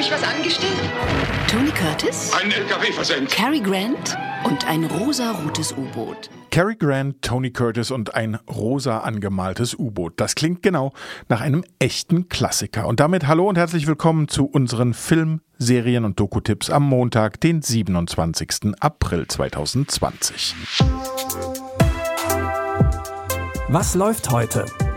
mich was angestellt? Tony Curtis, Ein LKW versenkt. Cary Grant und ein rosarotes U-Boot. Cary Grant, Tony Curtis und ein rosa angemaltes U-Boot. Das klingt genau nach einem echten Klassiker. Und damit hallo und herzlich willkommen zu unseren Film-, Serien- und Doku-Tipps am Montag, den 27. April 2020. Was läuft heute?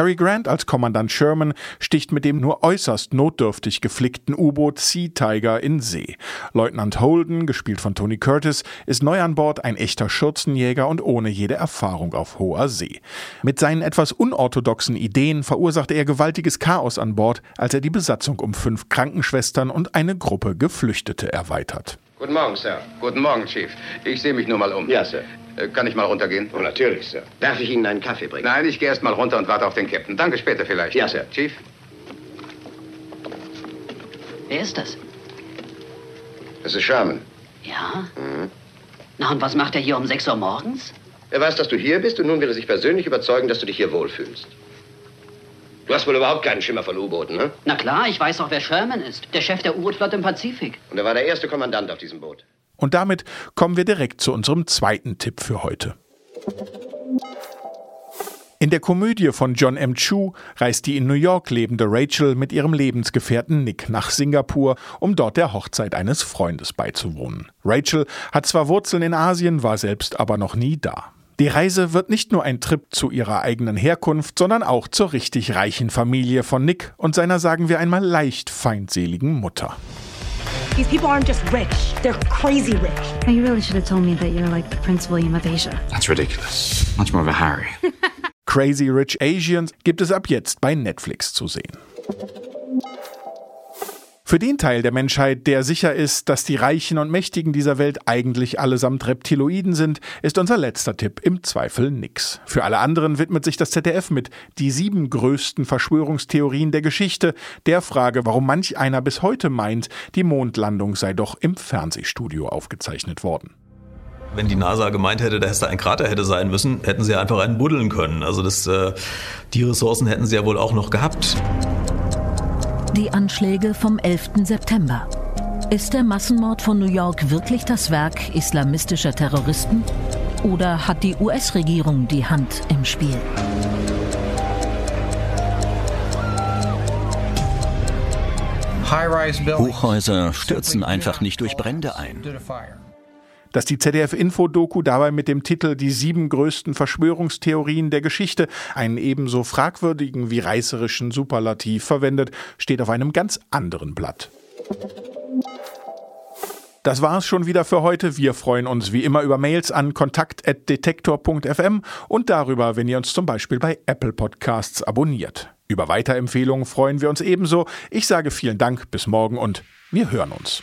Cary Grant als Kommandant Sherman sticht mit dem nur äußerst notdürftig geflickten U-Boot Sea Tiger in See. Leutnant Holden, gespielt von Tony Curtis, ist neu an Bord ein echter Schürzenjäger und ohne jede Erfahrung auf hoher See. Mit seinen etwas unorthodoxen Ideen verursachte er gewaltiges Chaos an Bord, als er die Besatzung um fünf Krankenschwestern und eine Gruppe Geflüchtete erweitert. Guten Morgen, Sir. Guten Morgen, Chief. Ich sehe mich nur mal um. Ja, Sir. Äh, Kann ich mal runtergehen? Oh, natürlich, Sir. Darf ich Ihnen einen Kaffee bringen? Nein, ich gehe erst mal runter und warte auf den Captain. Danke später vielleicht. Ja, Sir. Chief? Wer ist das? Das ist Sherman. Ja? Na, und was macht er hier um 6 Uhr morgens? Er weiß, dass du hier bist und nun will er sich persönlich überzeugen, dass du dich hier wohlfühlst. Du hast wohl überhaupt keinen Schimmer von U-Booten, ne? Na klar, ich weiß auch, wer Sherman ist. Der Chef der U-Boot-Flotte im Pazifik. Und er war der erste Kommandant auf diesem Boot. Und damit kommen wir direkt zu unserem zweiten Tipp für heute. In der Komödie von John M. Chu reist die in New York lebende Rachel mit ihrem Lebensgefährten Nick nach Singapur, um dort der Hochzeit eines Freundes beizuwohnen. Rachel hat zwar Wurzeln in Asien, war selbst aber noch nie da. Die Reise wird nicht nur ein Trip zu ihrer eigenen Herkunft, sondern auch zur richtig reichen Familie von Nick und seiner, sagen wir einmal, leicht feindseligen Mutter. These people aren't just rich, they're crazy rich. Now, you really should have told me that you're like the Prince William of Asia. That's ridiculous. Much more of a Harry. Crazy Rich Asians gibt es ab jetzt bei Netflix zu sehen. Für den Teil der Menschheit, der sicher ist, dass die Reichen und Mächtigen dieser Welt eigentlich allesamt Reptiloiden sind, ist unser letzter Tipp im Zweifel nix. Für alle anderen widmet sich das ZDF mit die sieben größten Verschwörungstheorien der Geschichte, der Frage, warum manch einer bis heute meint, die Mondlandung sei doch im Fernsehstudio aufgezeichnet worden. Wenn die NASA gemeint hätte, dass da ein Krater hätte sein müssen, hätten sie einfach einen buddeln können. Also das, äh, die Ressourcen hätten sie ja wohl auch noch gehabt. Die Anschläge vom 11. September. Ist der Massenmord von New York wirklich das Werk islamistischer Terroristen? Oder hat die US-Regierung die Hand im Spiel? Hochhäuser stürzen einfach nicht durch Brände ein. Dass die ZDF-Info-Doku dabei mit dem Titel Die sieben größten Verschwörungstheorien der Geschichte einen ebenso fragwürdigen wie reißerischen Superlativ verwendet, steht auf einem ganz anderen Blatt. Das war es schon wieder für heute. Wir freuen uns wie immer über Mails an kontakt.detektor.fm und darüber, wenn ihr uns zum Beispiel bei Apple Podcasts abonniert. Über Weiterempfehlungen freuen wir uns ebenso. Ich sage vielen Dank, bis morgen und wir hören uns.